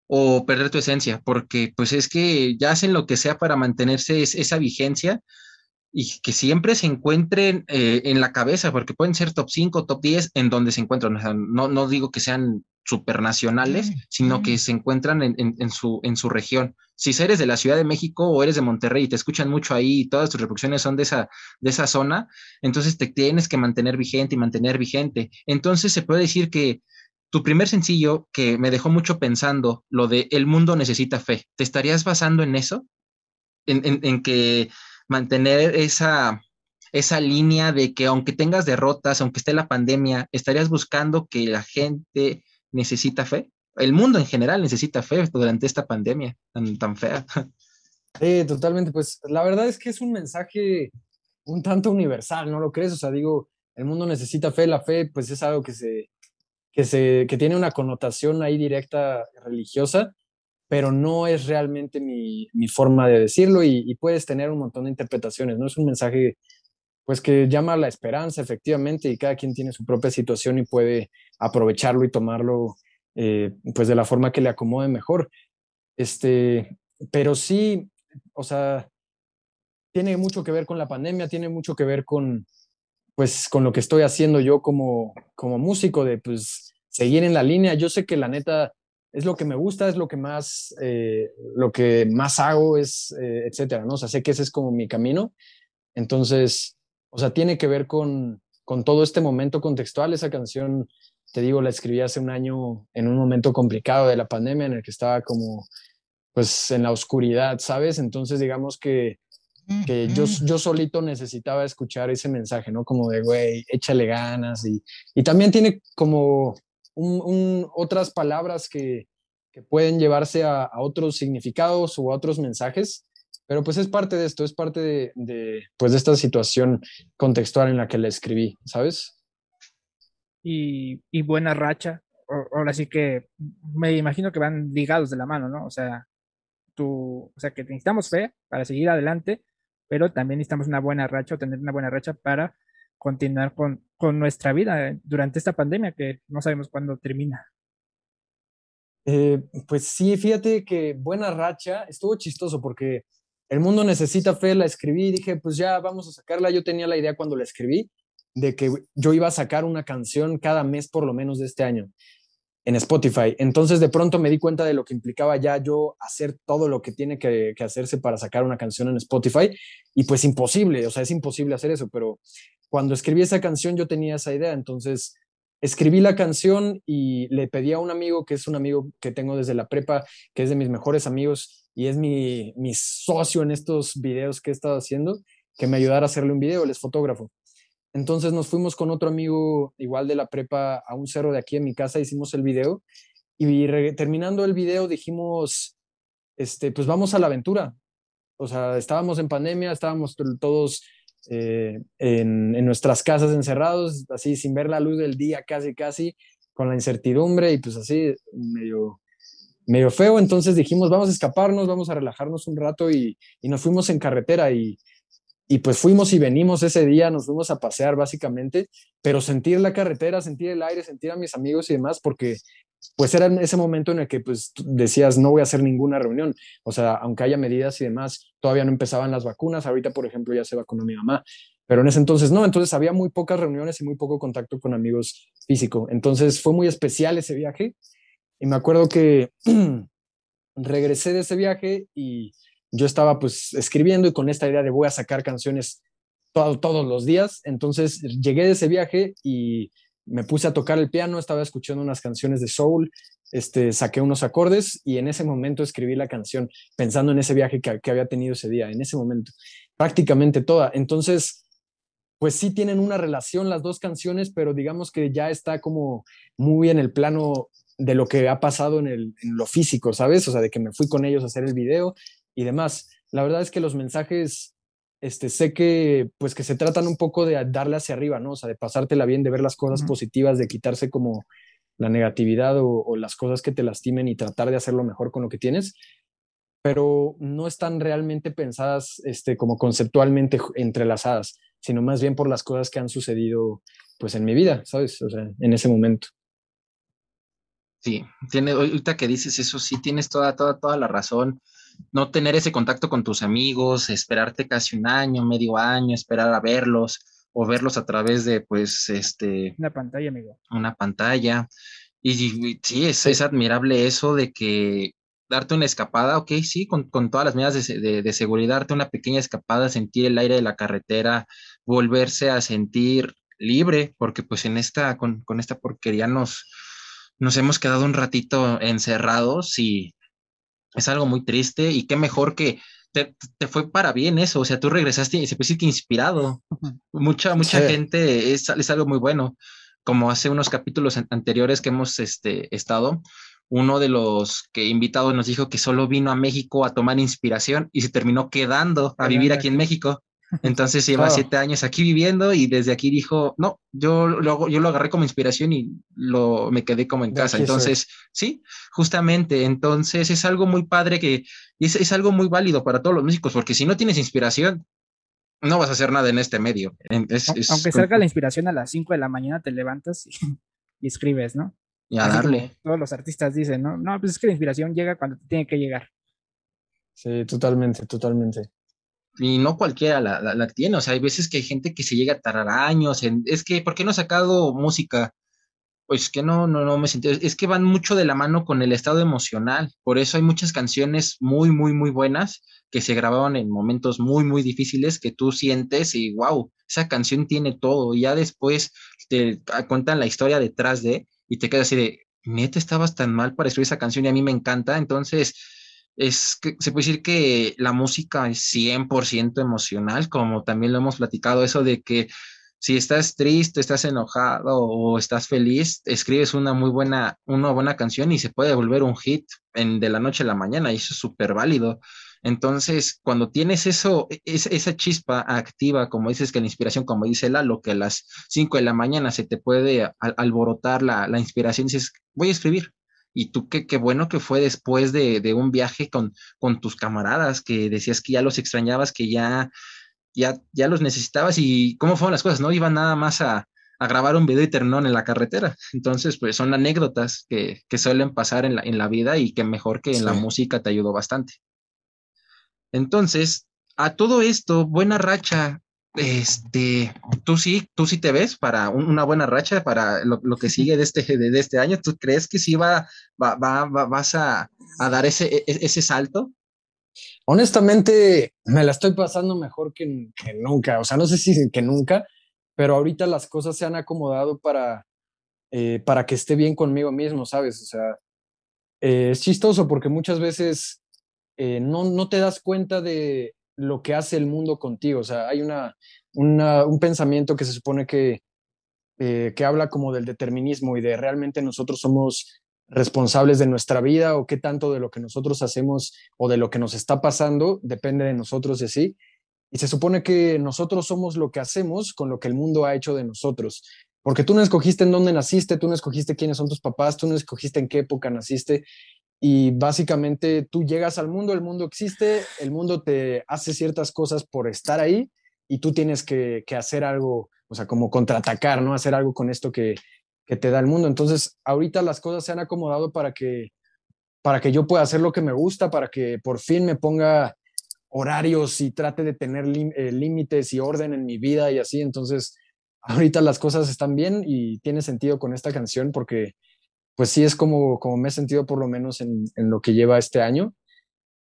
Speaker 2: o perder tu esencia, porque pues es que ya hacen lo que sea para mantenerse esa vigencia y que siempre se encuentren eh, en la cabeza, porque pueden ser top 5, top 10 en donde se encuentran. no, no digo que sean supernacionales, sino que se encuentran en, en, su, en su región. Si eres de la Ciudad de México o eres de Monterrey y te escuchan mucho ahí y todas tus reproducciones son de esa, de esa zona, entonces te tienes que mantener vigente y mantener vigente. Entonces se puede decir que tu primer sencillo que me dejó mucho pensando, lo de El mundo necesita fe, ¿te estarías basando en eso? En, en, en que mantener esa, esa línea de que aunque tengas derrotas, aunque esté la pandemia, estarías buscando que la gente necesita fe. El mundo en general necesita fe durante esta pandemia tan, fea. *laughs*
Speaker 3: Sí, totalmente. Pues la verdad es que es un mensaje un tanto universal, ¿no lo crees? O sea, digo, el mundo necesita fe, la fe pues es algo que se, que se, que tiene una connotación ahí directa religiosa, pero no es realmente mi, mi forma de decirlo y, puedes tener un montón de interpretaciones, ¿no? Es un mensaje pues que llama a la esperanza, efectivamente, y cada quien tiene su propia situación y puede aprovecharlo y tomarlo eh, pues de la forma que le acomode mejor. Este, pero sí, o sea, tiene mucho que ver con la pandemia, tiene mucho que ver con, pues, con lo que estoy haciendo yo como, como músico, de pues seguir en la línea. Yo sé que la neta es lo que me gusta, es lo que más, eh, lo que más hago, es, eh, etcétera, ¿no? O sea, sé que ese es como mi camino. Entonces, o sea, tiene que ver con, con todo este momento contextual. Esa canción, te digo, la escribí hace un año en un momento complicado de la pandemia en el que estaba como, pues, en la oscuridad, ¿sabes? Entonces, digamos que, que yo, yo solito necesitaba escuchar ese mensaje, ¿no? Como de, güey, échale ganas. Y, y también tiene como un, un, otras palabras que, que pueden llevarse a, a, otros significados o a otros mensajes pero pues es parte de esto, es parte de, de, pues de esta situación contextual en la que la escribí, ¿sabes?
Speaker 1: Y, y buena racha. Ahora sí que me imagino que van ligados de la mano, ¿no? O sea, tú, o sea, que necesitamos fe para seguir adelante, pero también necesitamos una buena racha o tener una buena racha para continuar con, con nuestra vida durante esta pandemia que no sabemos cuándo termina.
Speaker 3: Eh, pues sí, fíjate que buena racha estuvo chistoso porque el mundo necesita fe, la escribí y dije, pues ya vamos a sacarla. Yo tenía la idea cuando la escribí de que yo iba a sacar una canción cada mes por lo menos de este año en Spotify. Entonces de pronto me di cuenta de lo que implicaba ya yo hacer todo lo que tiene que, que, hacerse para sacar una canción en Spotify y pues imposible, o sea, es imposible hacer eso, pero cuando escribí esa canción yo tenía esa idea, entonces escribí la canción y le pedí a un amigo que es un amigo que tengo desde la prepa, que es de mis mejores amigos y es mi, mi socio en estos videos que he estado haciendo, que me ayudara a hacerle un video, él es fotógrafo. Entonces nos fuimos con otro amigo igual de la prepa a un cerro de aquí en mi casa, hicimos el video y terminando el video dijimos, este, pues vamos a la aventura. O sea, estábamos en pandemia, estábamos todos eh, en, en, nuestras casas encerrados, así sin ver la luz del día casi, casi, con la incertidumbre y pues así medio, medio feo. Entonces dijimos, vamos a escaparnos, vamos a relajarnos un rato y, y nos fuimos en carretera y, y pues fuimos y venimos ese día, nos fuimos a pasear básicamente, pero sentir la carretera, sentir el aire, sentir a mis amigos y demás, porque pues era ese momento en el que pues decías, no voy a hacer ninguna reunión. O sea, aunque haya medidas y demás, todavía no empezaban las vacunas. Ahorita, por ejemplo, ya se vacunó mi mamá, pero en ese entonces no. Entonces había muy pocas reuniones y muy poco contacto con amigos físico. Entonces fue muy especial ese viaje. Y me acuerdo que *clears throat* regresé de ese viaje y yo estaba pues escribiendo y con esta idea de voy a sacar canciones todos los días. Entonces llegué de ese viaje y me puse a tocar el piano, estaba escuchando unas canciones de soul, este, saqué unos acordes y en ese momento escribí la canción pensando en ese viaje que, que había tenido ese día, en ese momento, prácticamente toda. Entonces, pues sí tienen una relación las dos canciones, pero digamos que ya está como muy en el plano de lo que ha pasado en, el, en lo físico, ¿sabes? O sea, de que me fui con ellos a hacer el video y demás. La verdad es que los mensajes este, sé que, pues, que se tratan un poco de darle hacia arriba, ¿no? O sea, de pasártela bien, de ver las cosas positivas, de quitarse como la negatividad o, las cosas que te lastimen y tratar de hacerlo mejor con lo que tienes, pero no están realmente pensadas este, como conceptualmente entrelazadas, sino más bien por las cosas que han sucedido, pues, en mi vida, ¿sabes? O sea, en ese momento.
Speaker 2: Sí, tiene, ahorita que dices eso, sí, tienes toda, toda, toda la razón no tener ese contacto con tus amigos, esperarte casi un año, medio año, esperar a verlos o verlos a través de, pues, este...
Speaker 1: Una pantalla, amigo.
Speaker 2: Una pantalla. Y, sí, es, admirable eso de que darte una escapada, ok, sí, con, todas las medidas de, seguridad, darte una pequeña escapada, sentir el aire de la carretera, volverse a sentir libre, porque pues en esta, con, con esta porquería nos, nos hemos quedado un ratito encerrados y es algo muy triste y qué mejor que te, fue para bien eso, o sea, tú regresaste y se puede decir que inspirado. Mucha, mucha gente, es, es, algo muy bueno. Como hace unos capítulos anteriores que hemos este, estado, uno de los que invitados nos dijo que solo vino a México a tomar inspiración y se terminó quedando a vivir aquí en México. Entonces lleva siete años aquí viviendo y desde aquí dijo, no, yo lo, yo lo agarré como inspiración y lo, me quedé como en casa. Entonces, sí, justamente, entonces es algo muy padre que es, es algo muy válido para todos los músicos, porque si no tienes inspiración, no vas a hacer nada en este medio.
Speaker 1: Aunque salga la inspiración a las 5 de la mañana, te levantas y, escribes, ¿no?
Speaker 2: Y a darle.
Speaker 1: Todos los artistas dicen, ¿no? No, pues es que la inspiración llega cuando te tiene que llegar.
Speaker 3: Sí, totalmente, totalmente
Speaker 2: y no cualquiera la, la, tiene, o sea, hay veces que hay gente que se llega a tardar años, en, es que, ¿por qué no ha sacado música? Pues que no, no, no me siento, es que van mucho de la mano con el estado emocional, por eso hay muchas canciones muy, muy, muy buenas que se grababan en momentos muy, muy difíciles que tú sientes y wow, esa canción tiene todo, y ya después te cuentan la historia detrás de, y te quedas así de, neta, estabas tan mal para escribir esa canción y a mí me encanta, entonces es que se puede decir que la música es 100% emocional, como también lo hemos platicado, eso de que si estás triste, estás enojado o estás feliz, escribes una muy buena, una buena canción y se puede volver un hit en, de la noche a la mañana y eso es súper válido. Entonces, cuando tienes eso, e, esa chispa activa, como dices que la inspiración, como dice Lalo, que a las 5 de la mañana se te puede alborotar la, la inspiración, dices, voy a escribir, y tú qué, qué bueno que fue después de, de, un viaje con, con tus camaradas, que decías que ya los extrañabas, que ya, ya, ya los necesitabas y cómo fueron las cosas, ¿no? Iban nada más a, a grabar un video y terminaron en la carretera. Entonces, pues son anécdotas que, que suelen pasar en la, en la, vida y que mejor que en la música te ayudó bastante. Entonces, a todo esto, buena racha, este, tú sí, tú sí te ves para una buena racha para lo, que sigue de este, de, este año. ¿Tú crees que sí va, va, va, vas a, a, dar ese, e, ese salto?
Speaker 3: Honestamente, me la estoy pasando mejor que, que, nunca. O sea, no sé si que nunca, pero ahorita las cosas se han acomodado para, eh, para que esté bien conmigo mismo, ¿sabes? O sea, eh, es chistoso porque muchas veces eh, no, no te das cuenta de, lo que hace el mundo contigo. O sea, hay una, un pensamiento que se supone que, eh, que habla como del determinismo y de realmente nosotros somos responsables de nuestra vida o qué tanto de lo que nosotros hacemos o de lo que nos está pasando depende de nosotros y así. Y se supone que nosotros somos lo que hacemos con lo que el mundo ha hecho de nosotros. porque tú no escogiste en dónde naciste, tú no escogiste quiénes son tus papás, tú no escogiste en qué época naciste y básicamente tú llegas al mundo, el mundo existe, el mundo te hace ciertas cosas por estar ahí y tú tienes que, hacer algo, o sea, como contraatacar, ¿no? Hacer algo con esto que, que te da el mundo. Entonces, ahorita las cosas se han acomodado para que, para que yo pueda hacer lo que me gusta, para que por fin me ponga horarios y trate de tener eh, límites y orden en mi vida y así. Entonces, ahorita las cosas están bien y tiene sentido con esta canción porque pues sí es como, como me he sentido por lo menos en, en, lo que lleva este año.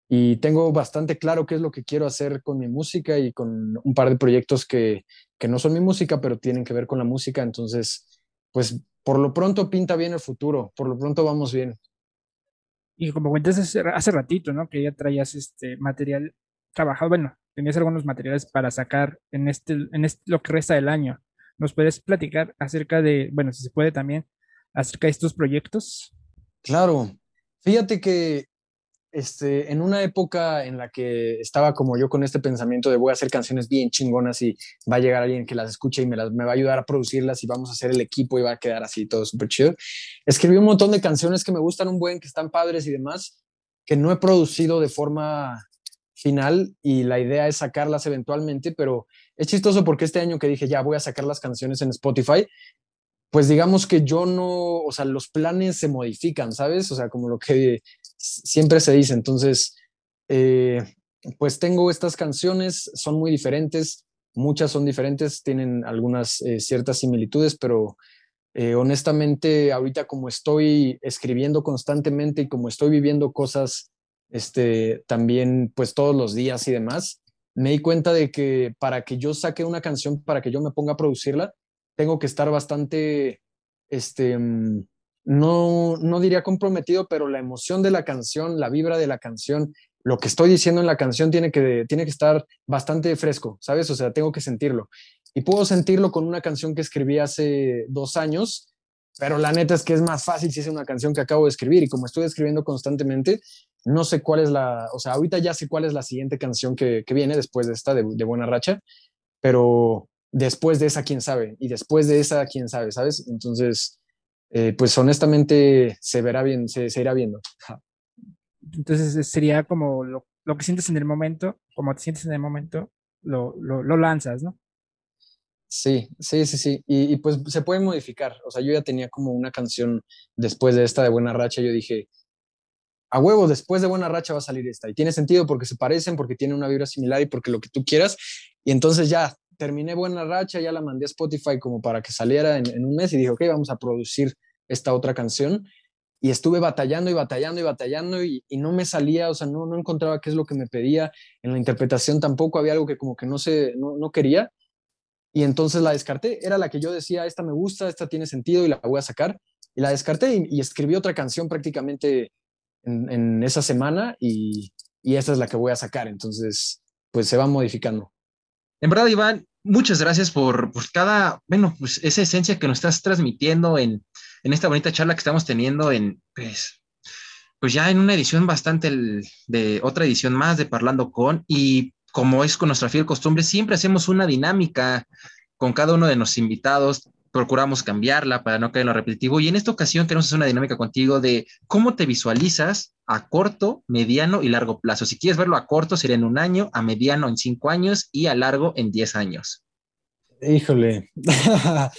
Speaker 3: Y tengo bastante claro qué es lo que quiero hacer con mi música y con un par de proyectos que, que no son mi música pero tienen que ver con la música. Entonces pues por lo pronto pinta bien el futuro por lo pronto vamos bien.
Speaker 1: Y como cuentas hace, hace ratito no que ya traías este material trabajado bueno tenías algunos materiales para sacar en este en este, lo que resta del año. ¿Nos puedes platicar acerca de, bueno, si se puede también, acerca de estos proyectos?
Speaker 3: Claro, fíjate que este, en una época en la que estaba como yo con este pensamiento de voy a hacer canciones bien chingonas y va a llegar alguien que las escuche y me, las, me va a ayudar a producirlas y vamos a hacer el equipo y va a quedar así todo súper chido. Escribí un montón de canciones que me gustan un buen, que están padres y demás, que no he producido de forma final y la idea es sacarlas eventualmente, pero es chistoso porque este año que dije, ya voy a sacar las canciones en Spotify, pues digamos que yo no, o sea, los planes se modifican, ¿sabes? O sea, como lo que siempre se dice. Entonces, eh, pues tengo estas canciones, son muy diferentes, muchas son diferentes, tienen algunas eh, ciertas similitudes, pero eh, honestamente, ahorita como estoy escribiendo constantemente y como estoy viviendo cosas, este, también pues todos los días y demás, me di cuenta de que para que yo saque una canción, para que yo me ponga a producirla, tengo que estar bastante, este, mm, no, no diría comprometido, pero la emoción de la canción, la vibra de la canción, lo que estoy diciendo en la canción tiene que, tiene que estar bastante fresco, ¿sabes? O sea, tengo que sentirlo. Y puedo sentirlo con una canción que escribí hace dos años, pero la neta es que es más fácil si es una canción que acabo de escribir y como estoy escribiendo constantemente, no sé cuál es la, o sea, ahorita ya sé cuál es la siguiente canción que, que viene después de esta, de, Buena Racha, pero después de esa, quién sabe, y después de esa, quién sabe, ¿sabes? Entonces, eh, pues honestamente se verá bien, se, se irá viendo.
Speaker 1: Entonces sería como lo, lo, que sientes en el momento, como te sientes en el momento, lo, lo, lo lanzas, ¿no?
Speaker 3: Sí, sí, sí, sí. Y, y, pues se puede modificar. O sea, yo ya tenía como una canción después de esta de Buena Racha. Yo dije, a huevo, después de buena racha va a salir esta. Y tiene sentido porque se parecen, porque tienen una vibra similar y porque lo que tú quieras. Y entonces ya terminé buena racha, ya la mandé a Spotify como para que saliera en, un mes y dije, ok, vamos a producir esta otra canción. Y estuve batallando y batallando y batallando y, no me salía, o sea, no, no encontraba qué es lo que me pedía. En la interpretación tampoco había algo que como que no, se, no, quería. Y entonces la descarté. Era la que yo decía, esta me gusta, esta tiene sentido y la voy a sacar. Y la descarté y, escribí otra canción prácticamente en, esa semana y, y esa es la que voy a sacar. Entonces, pues se va modificando.
Speaker 2: En verdad, Iván, muchas gracias por, por, cada, bueno, pues esa esencia que nos estás transmitiendo en, en esta bonita charla que estamos teniendo en, pues, pues ya en una edición bastante de otra edición más de Parlando con y como es con nuestra fiel costumbre, siempre hacemos una dinámica con cada uno de los invitados procuramos cambiarla para no caer en lo repetitivo. Y en esta ocasión queremos hacer una dinámica contigo de cómo te visualizas a corto, mediano y largo plazo. Si quieres verlo a corto, sería en un año, a mediano en cinco años y a largo en diez años.
Speaker 3: Híjole. *laughs*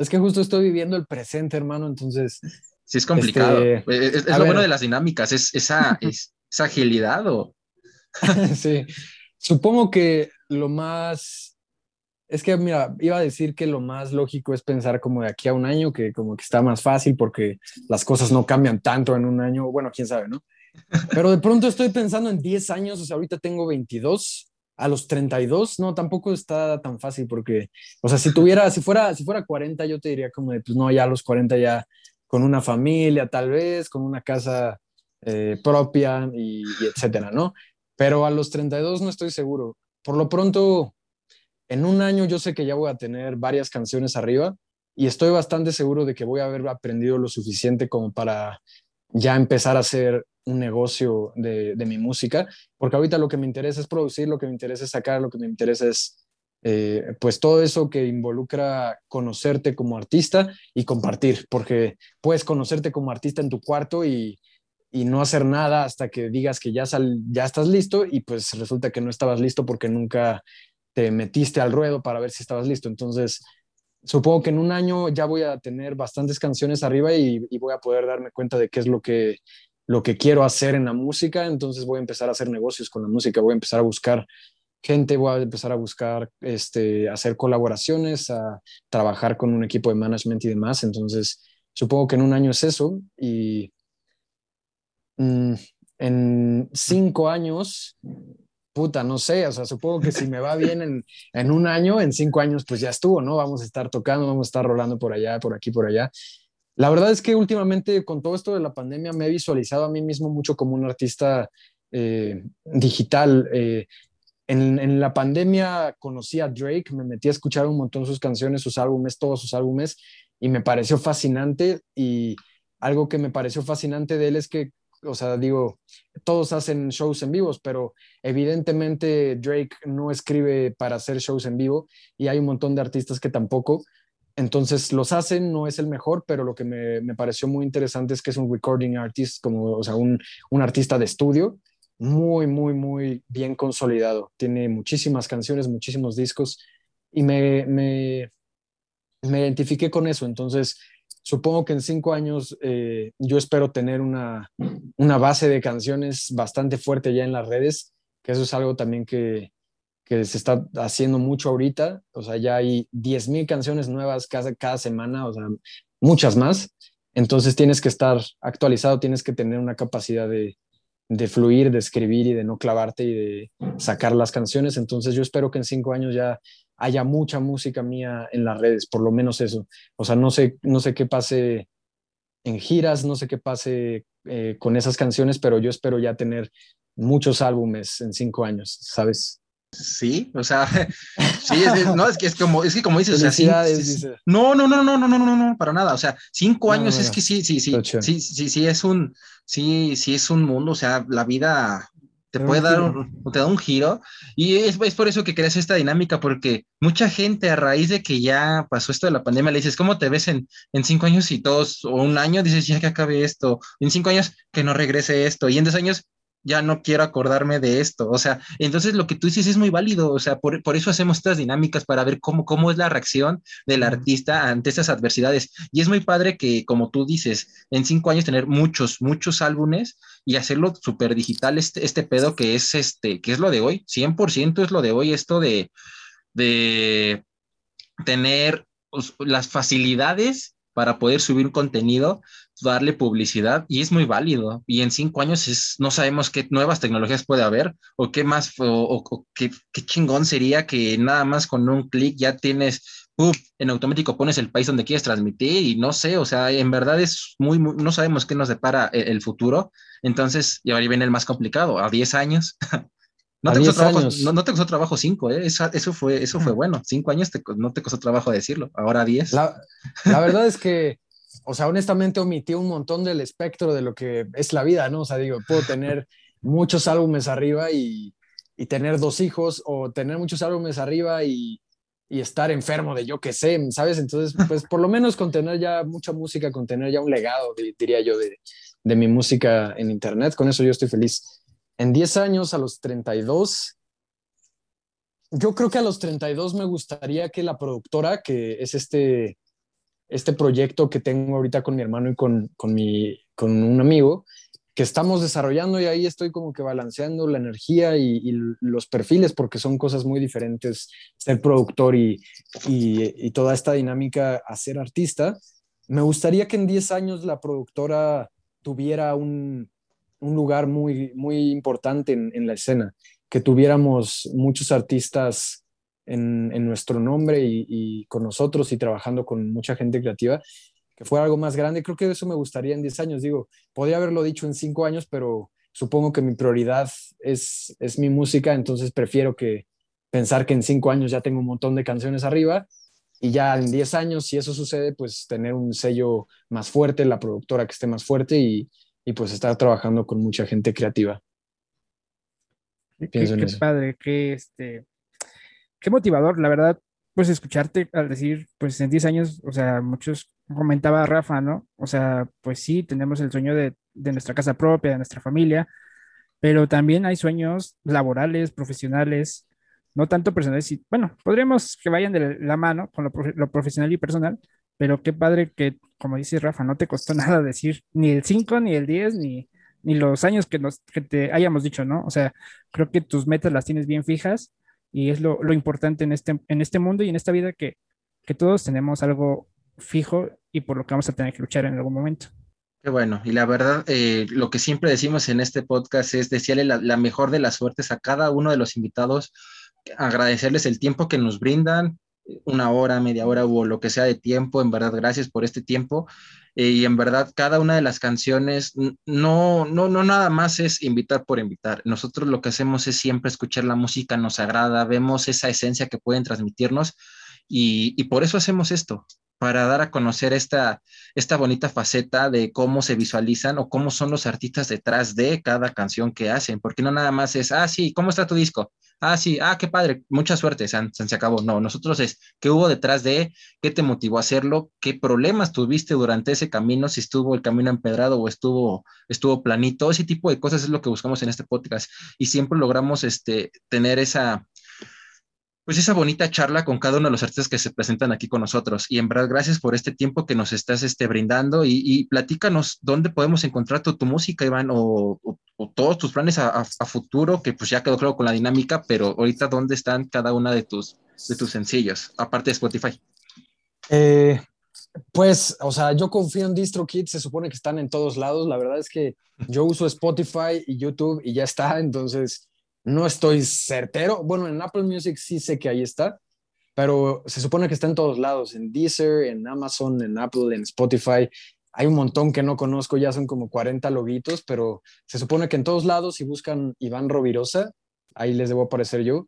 Speaker 3: es que justo estoy viviendo el presente, hermano, entonces.
Speaker 2: Sí, es complicado. Este, es, lo bueno de las dinámicas, es esa, *laughs* esa agilidad o.
Speaker 3: sí. Supongo que lo más es que, mira, iba a decir que lo más lógico es pensar como de aquí a un año, que como que está más fácil porque las cosas no cambian tanto en un año. Bueno, quién sabe, ¿no? Pero de pronto estoy pensando en 10 años, o sea, ahorita tengo 22, a los 32, no, tampoco está tan fácil porque, o sea, si tuviera, si fuera, si fuera 40, yo te diría como de, pues no, ya a los 40 ya con una familia tal vez, con una casa eh, propia y, etcétera, ¿no? Pero a los 32 no estoy seguro. Por lo pronto, en un año yo sé que ya voy a tener varias canciones arriba y estoy bastante seguro de que voy a haber aprendido lo suficiente como para ya empezar a hacer un negocio de, mi música, porque ahorita lo que me interesa es producir, lo que me interesa es sacar, lo que me interesa es eh, pues todo eso que involucra conocerte como artista y compartir, porque puedes conocerte como artista en tu cuarto y, no hacer nada hasta que digas que ya, sal, ya estás listo y pues resulta que no estabas listo porque nunca te metiste al ruedo para ver si estabas listo. Entonces, supongo que en un año ya voy a tener bastantes canciones arriba y, y voy a poder darme cuenta de qué es lo que, lo que quiero hacer en la música. Entonces voy a empezar a hacer negocios con la música, voy a empezar a buscar gente, voy a empezar a buscar este, hacer colaboraciones, a trabajar con un equipo de management y demás. Entonces, supongo que en un año es eso. Y mm, en cinco años, puta, no sé, o sea, supongo que si me va bien en, en, un año, en cinco años, pues ya estuvo, ¿no? Vamos a estar tocando, vamos a estar rolando por allá, por aquí, por allá. La verdad es que últimamente con todo esto de la pandemia me he visualizado a mí mismo mucho como un artista eh, digital. Eh, en, la pandemia conocí a Drake, me metí a escuchar un montón sus canciones, sus álbumes, todos sus álbumes, y me pareció fascinante. Y algo que me pareció fascinante de él es que, o sea, digo, todos hacen shows en vivos, pero evidentemente Drake no escribe para hacer shows en vivo y hay un montón de artistas que tampoco. Entonces los hacen, no es el mejor, pero lo que me, pareció muy interesante es que es un recording artist, como, o sea, un, un artista de estudio muy, muy, muy bien consolidado. Tiene muchísimas canciones, muchísimos discos y me, me, me identifiqué con eso. Entonces, supongo que en cinco años eh, yo espero tener una, una base de canciones bastante fuerte ya en las redes, que eso es algo también que, que se está haciendo mucho ahorita. O sea, ya hay 10.000 canciones nuevas cada, cada semana, o sea, muchas más. Entonces tienes que estar actualizado, tienes que tener una capacidad de, de fluir, de escribir y de no clavarte y de sacar las canciones. Entonces yo espero que en cinco años ya haya mucha música mía en las redes, por lo menos eso. O sea, no sé, no sé qué pase en giras, no sé qué pase eh, con esas canciones, pero yo espero ya tener muchos álbumes en cinco años, ¿sabes?
Speaker 2: Sí, o sea, *laughs* sí, es, no, es que es como, es que como dices, o sea, sí, no, no, no, no, no, no, no, no, para nada, o sea, cinco años es que sí, sí, sí, sí, sí, sí, es un, sí, sí es un mundo, o sea, la vida te puede dar, un, te da un giro, y es, es, por eso que creas esta dinámica, porque mucha gente a raíz de que ya pasó esto de la pandemia, le dices, ¿cómo te ves en, en cinco años y todos, o un año, dices, ya que acabe esto, en cinco años que no regrese esto, y en dos años ya no quiero acordarme de esto. O sea, entonces lo que tú dices es muy válido. O sea, por, eso hacemos estas dinámicas para ver cómo, cómo es la reacción del artista ante estas adversidades. Y es muy padre que, como tú dices, en cinco años tener muchos, muchos álbumes y hacerlo súper digital, este, este pedo que es este, que es lo de hoy, 100% es lo de hoy, esto de, de tener pues, las facilidades para poder subir contenido darle publicidad y es muy válido. Y en cinco años es, no sabemos qué nuevas tecnologías puede haber o qué más, o, qué, chingón sería que nada más con un clic ya tienes, en automático pones el país donde quieres transmitir y no sé, o sea, en verdad es muy, no sabemos qué nos depara el, el, futuro. Entonces, y ahora viene el más complicado, a 10 *laughs* años. No te, costó trabajo, no, te, costó trabajo, cinco, ¿eh? eso, eso, fue, eso fue bueno. Cinco años no te costó trabajo decirlo, ahora diez.
Speaker 3: La, la verdad es que o sea, honestamente omití un montón del espectro de lo que es la vida, ¿no? O sea, digo, puedo *laughs* tener muchos álbumes arriba y, y tener dos hijos o tener muchos álbumes arriba y, y estar enfermo de yo qué sé, ¿sabes? Entonces, pues por lo menos con tener ya mucha música, con tener ya un legado, diría yo, de, de mi música en Internet, con eso yo estoy feliz. En 10 años, a los 32, yo creo que a los 32 me gustaría que la productora, que es este este proyecto que tengo ahorita con mi hermano y con, con, mi, con un amigo, que estamos desarrollando y ahí estoy como que balanceando la energía y, los perfiles porque son cosas muy diferentes ser productor y, y, toda esta dinámica a ser artista. Me gustaría que en 10 años la productora tuviera un, un lugar muy, muy importante en, en, la escena, que tuviéramos muchos artistas en, nuestro nombre y, con nosotros y trabajando con mucha gente creativa, que fuera algo más grande. Creo que eso me gustaría en 10 años. Digo, podría haberlo dicho en 5 años, pero supongo que mi prioridad es, es mi música, entonces prefiero que pensar que en 5 años ya tengo un montón de canciones arriba y ya en 10 años, si eso sucede, pues tener un sello más fuerte, la productora que esté más fuerte y, y pues estar trabajando con mucha gente creativa.
Speaker 1: Pienso qué, padre, que este, qué motivador, la verdad, pues escucharte al decir, pues en 10 años, o sea, muchos comentaba Rafa, ¿no? O sea, pues sí, tenemos el sueño de, de nuestra casa propia, de nuestra familia, pero también hay sueños laborales, profesionales, no tanto personales, y, bueno, podríamos que vayan de la mano con lo, profesional y personal, pero qué padre que, como dice Rafa, no te costó *laughs* nada decir ni el 5, ni el 10, ni, ni los años que, nos, que te hayamos dicho, ¿no? O sea, creo que tus metas las tienes bien fijas y es lo, lo importante en este, en este mundo y en esta vida que, que todos tenemos algo fijo y por lo que vamos a tener que luchar en algún momento.
Speaker 2: Qué bueno, y la verdad, eh, lo que siempre decimos en este podcast es desearle la, la, mejor de las suertes a cada uno de los invitados, agradecerles el tiempo que nos brindan, una hora, media hora o lo que sea de tiempo, en verdad, gracias por este tiempo. Eh, y en verdad, cada una de las canciones no, no, no nada más es invitar por invitar. Nosotros lo que hacemos es siempre escuchar la música, nos agrada, vemos esa esencia que pueden transmitirnos y, y por eso hacemos esto para dar a conocer esta, esta bonita faceta de cómo se visualizan o cómo son los artistas detrás de cada canción que hacen, porque no nada más es, ah, sí, ¿cómo está tu disco? Ah, sí, ah, qué padre, mucha suerte, se, se acabó. No, nosotros es, ¿qué hubo detrás de? ¿Qué te motivó a hacerlo? ¿Qué problemas tuviste durante ese camino? Si estuvo el camino empedrado o estuvo, estuvo planito, ese tipo de cosas es lo que buscamos en este podcast y siempre logramos este, tener esa, pues esa bonita charla con cada uno de los artistas que se presentan aquí con nosotros. Y en verdad, gracias por este tiempo que nos estás este, brindando y, platícanos dónde podemos encontrar tu, música, Iván, o, todos tus planes a, futuro, que pues ya quedó claro con la dinámica, pero ahorita dónde están cada una de tus, de tus sencillos, aparte de Spotify.
Speaker 3: Eh, pues, o sea, yo confío en DistroKid, se supone que están en todos lados. La verdad es que yo uso Spotify y YouTube y ya está, entonces no estoy certero. Bueno, en Apple Music sí sé que ahí está, pero se supone que está en todos lados, en Deezer, en Amazon, en Apple, en Spotify. Hay un montón que no conozco, ya son como 40 loguitos, pero se supone que en todos lados, si buscan Iván Rovirosa, ahí les debo aparecer yo.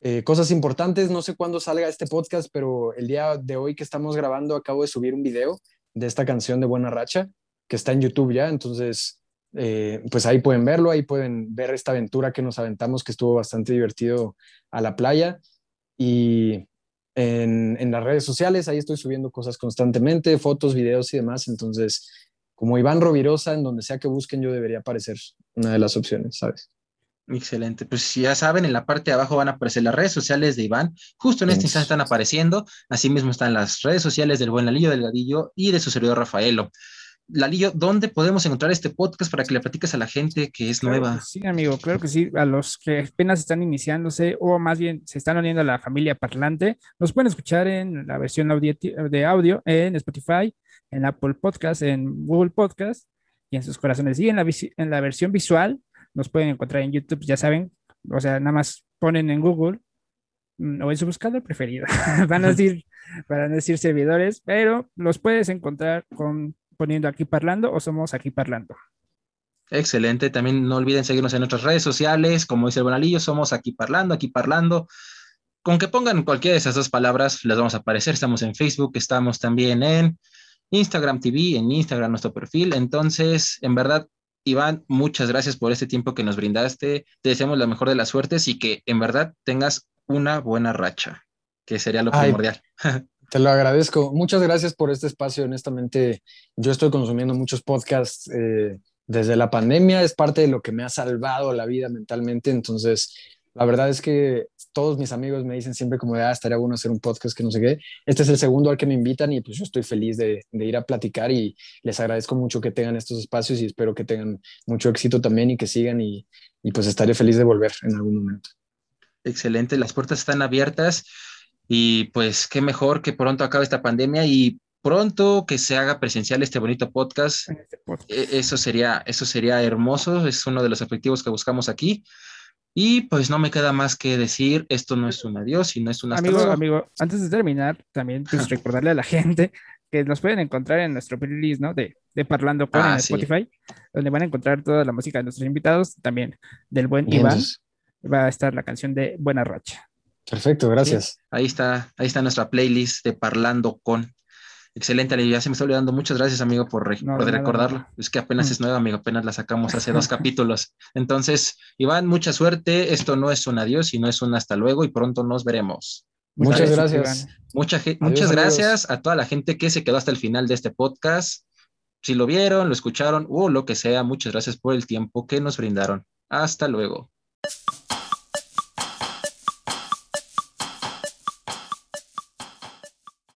Speaker 3: Eh, cosas importantes, no sé cuándo salga este podcast, pero el día de hoy que estamos grabando acabo de subir un video de esta canción de Buena Racha, que está en YouTube ya, entonces eh, pues ahí pueden verlo, ahí pueden ver esta aventura que nos aventamos, que estuvo bastante divertido a la playa. Y en, en, las redes sociales, ahí estoy subiendo cosas constantemente, fotos, videos y demás. Entonces, como Iván Rovirosa, en donde sea que busquen, yo debería aparecer una de las opciones, ¿sabes?
Speaker 2: Excelente. Pues ya saben, en la parte de abajo van a aparecer las redes sociales de Iván. Justo en este instante están apareciendo. Asimismo están las redes sociales del buen Alillo Delgadillo y de su servidor Rafaelo. Lalillo, ¿dónde podemos encontrar este podcast para que le platiques a la gente que es nueva?
Speaker 1: sí, amigo, claro que sí. A los que apenas están iniciándose o más bien se están uniendo a la familia parlante, nos pueden escuchar en la versión de audio en Spotify, en Apple Podcast, en Google Podcast y en sus corazones. Y en la, en la versión visual nos pueden encontrar en YouTube, ya saben, o sea, nada más ponen en Google mm, o en su buscador preferido. *laughs* van a decir, van a decir servidores, pero los puedes encontrar con poniendo aquí parlando o somos aquí parlando.
Speaker 2: Excelente. También no olviden seguirnos en nuestras redes sociales. Como dice el Bonalillo, somos aquí parlando, aquí parlando. Con que pongan cualquiera de esas dos palabras, les vamos a aparecer. Estamos en Facebook, estamos también en Instagram TV, en Instagram nuestro perfil. Entonces, en verdad, Iván, muchas gracias por este tiempo que nos brindaste. Te deseamos la mejor de las suertes y que en verdad tengas una buena racha, que sería lo primordial. *laughs*
Speaker 3: Te lo agradezco. Muchas gracias por este espacio. Honestamente, yo estoy consumiendo muchos podcasts eh, desde la pandemia. Es parte de lo que me ha salvado la vida mentalmente. Entonces, la verdad es que todos mis amigos me dicen siempre como de, ah, estaría bueno hacer un podcast que no sé qué. Este es el segundo al que me invitan y pues yo estoy feliz de, ir a platicar y les agradezco mucho que tengan estos espacios y espero que tengan mucho éxito también y que sigan y pues estaré feliz de volver en algún momento.
Speaker 2: Excelente, las puertas están abiertas. Y pues qué mejor que pronto acabe esta pandemia y pronto que se haga presencial este bonito podcast. Este e, eso sería, eso sería hermoso, es uno de los objetivos que buscamos aquí. Y pues no me queda más que decir, esto no es un adiós, sino es un
Speaker 1: hasta Amigo, amigo, antes de terminar, también pues recordarle a la gente que nos pueden encontrar en nuestro playlist, ¿no? De, de Parlando con ah, Spotify, donde van a encontrar toda la música de nuestros invitados, también del buen Iván. Va a estar la canción de Buena Racha.
Speaker 3: Perfecto, gracias.
Speaker 2: ahí está, ahí está nuestra playlist de Parlando con. Excelente, ya se me está olvidando. Muchas gracias, amigo, por, recordarlo. Es que apenas es nuevo, amigo, apenas la sacamos hace dos *laughs* capítulos. Entonces, Iván, mucha suerte. Esto no es un adiós, sino es un hasta luego y pronto nos veremos.
Speaker 3: Muchas gracias.
Speaker 2: muchas gracias a toda la gente que se quedó hasta el final de este podcast. Si lo vieron, lo escucharon o lo que sea, muchas gracias por el tiempo que nos brindaron. Hasta luego.